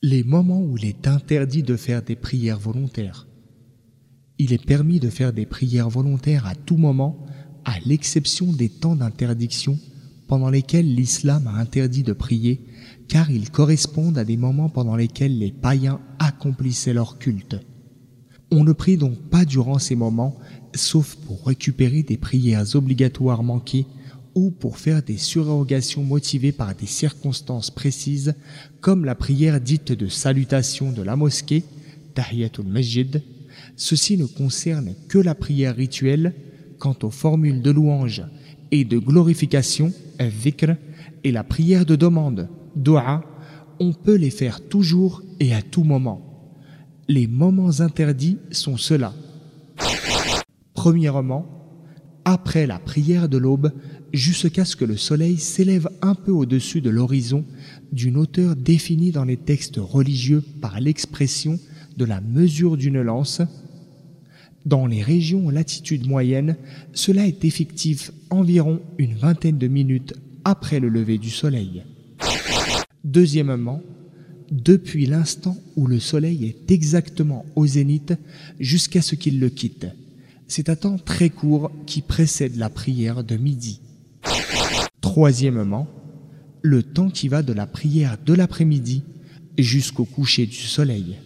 Les moments où il est interdit de faire des prières volontaires. Il est permis de faire des prières volontaires à tout moment, à l'exception des temps d'interdiction pendant lesquels l'islam a interdit de prier, car ils correspondent à des moments pendant lesquels les païens accomplissaient leur culte. On ne prie donc pas durant ces moments, sauf pour récupérer des prières obligatoires manquées ou pour faire des surérogations motivées par des circonstances précises, comme la prière dite de salutation de la mosquée, Tahiyatul Masjid. Ceci ne concerne que la prière rituelle. Quant aux formules de louange et de glorification, vikr, et la prière de demande, dua, on peut les faire toujours et à tout moment. Les moments interdits sont ceux-là. Premièrement, après la prière de l'aube, jusqu'à ce que le soleil s'élève un peu au-dessus de l'horizon d'une hauteur définie dans les textes religieux par l'expression de la mesure d'une lance. Dans les régions latitude moyenne, cela est effectif environ une vingtaine de minutes après le lever du soleil. Deuxièmement, depuis l'instant où le soleil est exactement au zénith jusqu'à ce qu'il le quitte c'est un temps très court qui précède la prière de midi. Troisièmement, le temps qui va de la prière de l'après-midi jusqu'au coucher du soleil.